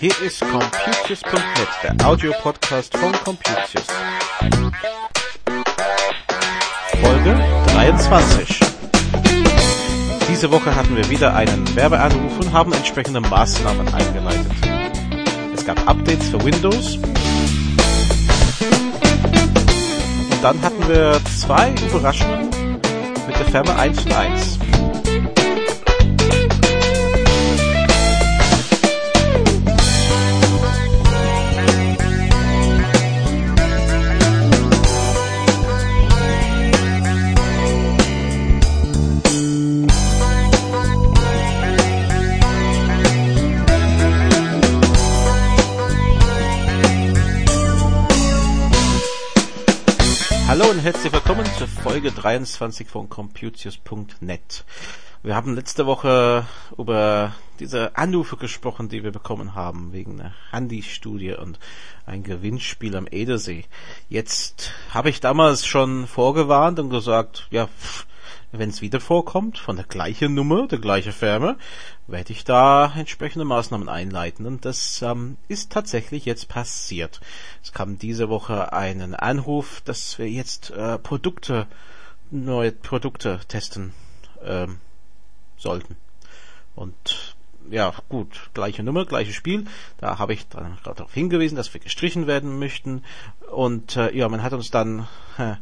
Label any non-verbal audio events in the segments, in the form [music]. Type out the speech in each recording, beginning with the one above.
Hier ist Computius.net, der Audiopodcast von Computius. Folge 23. Diese Woche hatten wir wieder einen Werbeanruf und haben entsprechende Maßnahmen eingeleitet. Es gab Updates für Windows. Dann hatten wir zwei Überraschungen mit der Firma 1 und 1. Hallo und herzlich willkommen zur Folge 23 von Computius.net. Wir haben letzte Woche über diese Anrufe gesprochen, die wir bekommen haben, wegen einer Handy-Studie und ein Gewinnspiel am Edersee. Jetzt habe ich damals schon vorgewarnt und gesagt, ja, pff, wenn es wieder vorkommt, von der gleichen Nummer, der gleichen Firma, werde ich da entsprechende Maßnahmen einleiten. Und das ähm, ist tatsächlich jetzt passiert. Es kam diese Woche einen Anruf, dass wir jetzt äh, Produkte, neue Produkte testen ähm, sollten. Und ja, gut, gleiche Nummer, gleiches Spiel. Da habe ich dann darauf hingewiesen, dass wir gestrichen werden möchten. Und äh, ja, man hat uns dann äh,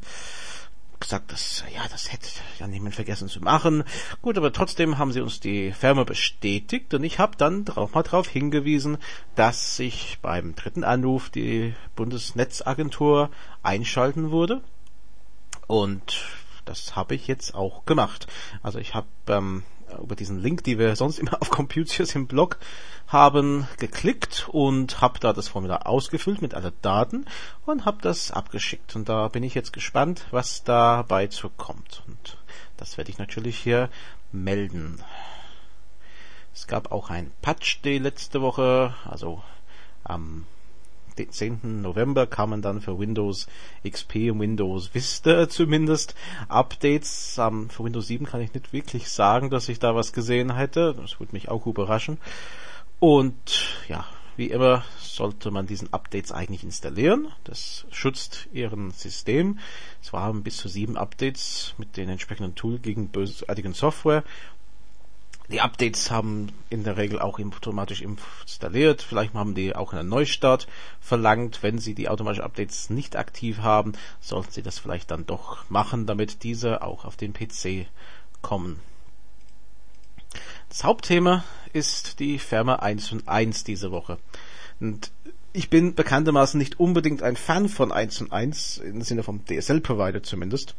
gesagt, dass, ja, das hätte ja niemand vergessen zu machen. Gut, aber trotzdem haben sie uns die Firma bestätigt und ich habe dann auch mal darauf hingewiesen, dass sich beim dritten Anruf die Bundesnetzagentur einschalten wurde. Und das habe ich jetzt auch gemacht. Also ich habe ähm, über diesen Link, die wir sonst immer [laughs] auf Computius im Blog haben, geklickt und habe da das Formular ausgefüllt mit allen Daten und habe das abgeschickt. Und da bin ich jetzt gespannt, was dabei zukommt. Und das werde ich natürlich hier melden. Es gab auch ein Patch Day letzte Woche, also am 10. November kamen dann für Windows XP und Windows Vista [laughs] zumindest Updates. Um, für Windows 7 kann ich nicht wirklich sagen, dass ich da was gesehen hätte. Das würde mich auch überraschen. Und ja, wie immer sollte man diesen Updates eigentlich installieren. Das schützt Ihren System. Es waren bis zu sieben Updates mit den entsprechenden Tool gegen bösartigen Software die Updates haben in der Regel auch automatisch installiert. Vielleicht haben die auch einen Neustart verlangt. Wenn Sie die automatischen Updates nicht aktiv haben, sollten Sie das vielleicht dann doch machen, damit diese auch auf den PC kommen. Das Hauptthema ist die Firma 1 und 1 diese Woche. Und ich bin bekanntermaßen nicht unbedingt ein Fan von 1 und 1, im Sinne vom DSL-Provider zumindest.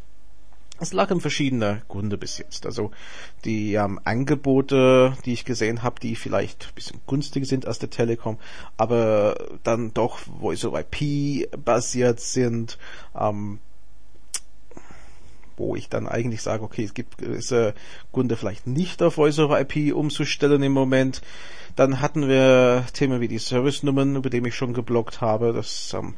Es lag in verschiedener Gründe bis jetzt. Also die ähm, Angebote, die ich gesehen habe, die vielleicht ein bisschen günstiger sind als der Telekom, aber dann doch Voice over IP basiert sind, ähm, wo ich dann eigentlich sage, okay, es gibt gewisse Gründe vielleicht nicht auf Voice over IP umzustellen im Moment. Dann hatten wir Themen wie die Service-Nummern, über die ich schon geblockt habe. Das ähm,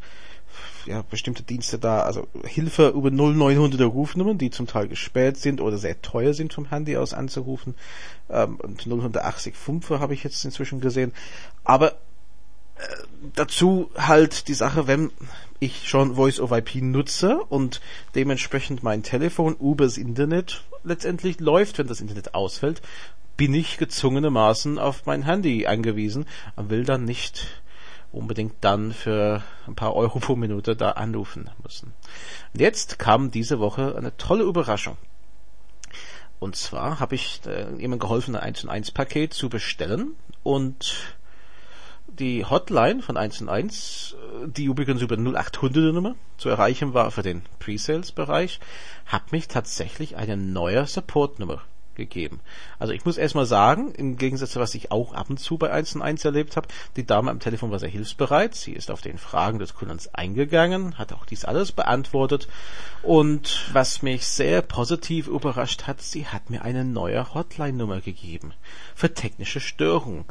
ja, bestimmte Dienste da, also Hilfe über 0900er Rufnummern, die zum Teil gesperrt sind oder sehr teuer sind vom Handy aus anzurufen. Ähm, und 085er habe ich jetzt inzwischen gesehen. Aber äh, dazu halt die Sache, wenn ich schon Voice over IP nutze und dementsprechend mein Telefon übers Internet letztendlich läuft, wenn das Internet ausfällt, bin ich gezwungenermaßen auf mein Handy angewiesen und will dann nicht unbedingt dann für ein paar Euro pro Minute da anrufen müssen. Und jetzt kam diese Woche eine tolle Überraschung. Und zwar habe ich äh, jemand geholfen, ein 1 und 1 Paket zu bestellen und die Hotline von 1 und 1, äh, die übrigens über 0800er Nummer zu erreichen war für den Pre-Sales-Bereich, hat mich tatsächlich eine neue Support-Nummer gegeben. Also ich muss erstmal sagen, im Gegensatz zu was ich auch ab und zu bei 1 und 1 erlebt habe, die Dame am Telefon war sehr hilfsbereit. Sie ist auf den Fragen des Kundens eingegangen, hat auch dies alles beantwortet. Und was mich sehr positiv überrascht hat, sie hat mir eine neue Hotline-Nummer gegeben für technische Störungen.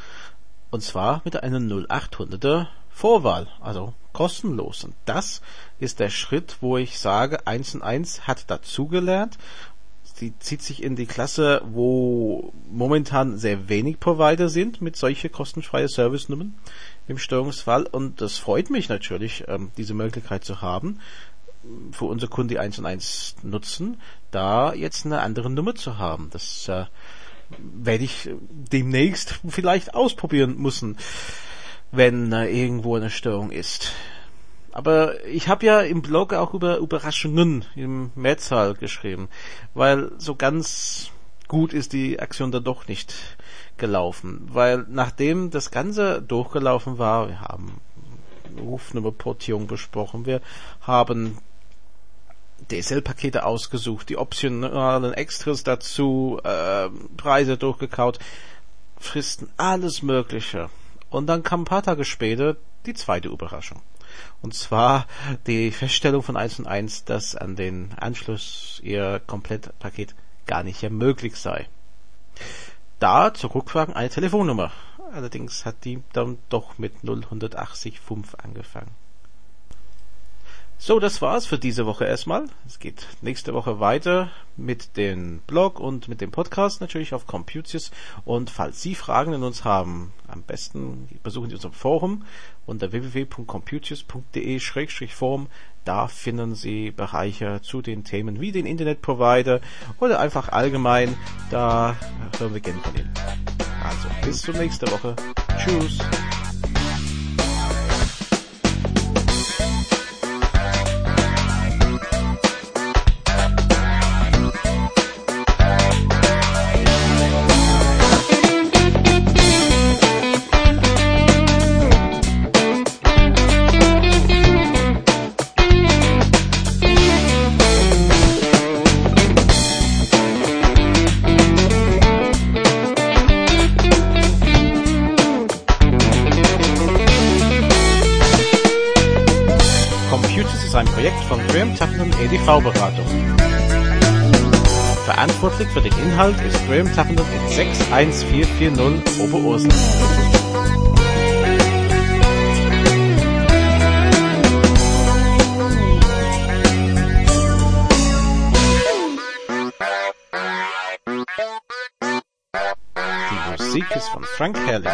Und zwar mit einer 0800er Vorwahl, also kostenlos. Und das ist der Schritt, wo ich sage, 1 und 1 hat dazugelernt. Sie zieht sich in die Klasse, wo momentan sehr wenig Provider sind mit solche kostenfreie Service-Nummern im Störungsfall. Und das freut mich natürlich, ähm, diese Möglichkeit zu haben, für unsere Kunden, die 1 und 1 nutzen, da jetzt eine andere Nummer zu haben. Das äh, werde ich demnächst vielleicht ausprobieren müssen, wenn äh, irgendwo eine Störung ist. Aber ich habe ja im Blog auch über Überraschungen im Mehrzahl geschrieben, weil so ganz gut ist die Aktion da doch nicht gelaufen. Weil nachdem das Ganze durchgelaufen war, wir haben Rufnummerportierung besprochen, wir haben DSL-Pakete ausgesucht, die optionalen Extras dazu, äh, Preise durchgekaut, Fristen, alles Mögliche. Und dann kam ein paar Tage später die zweite Überraschung. Und zwar die Feststellung von 1 und 1, dass an den Anschluss ihr Komplettpaket gar nicht mehr möglich sei. Da zur Rückfragen eine Telefonnummer. Allerdings hat die dann doch mit 0185 angefangen. So, das war's für diese Woche erstmal. Es geht nächste Woche weiter mit dem Blog und mit dem Podcast natürlich auf Computius. Und falls Sie Fragen an uns haben, am besten besuchen Sie unser Forum unter www.computius.de-forum. Da finden Sie Bereiche zu den Themen wie den Internetprovider oder einfach allgemein. Da hören wir gerne von Ihnen. Also, bis zur nächsten Woche. Tschüss. EDV-Beratung. Verantwortlich für den Inhalt ist Graham Tappenden in 61440 Oberursel. Die Musik ist von Frank Herrlich.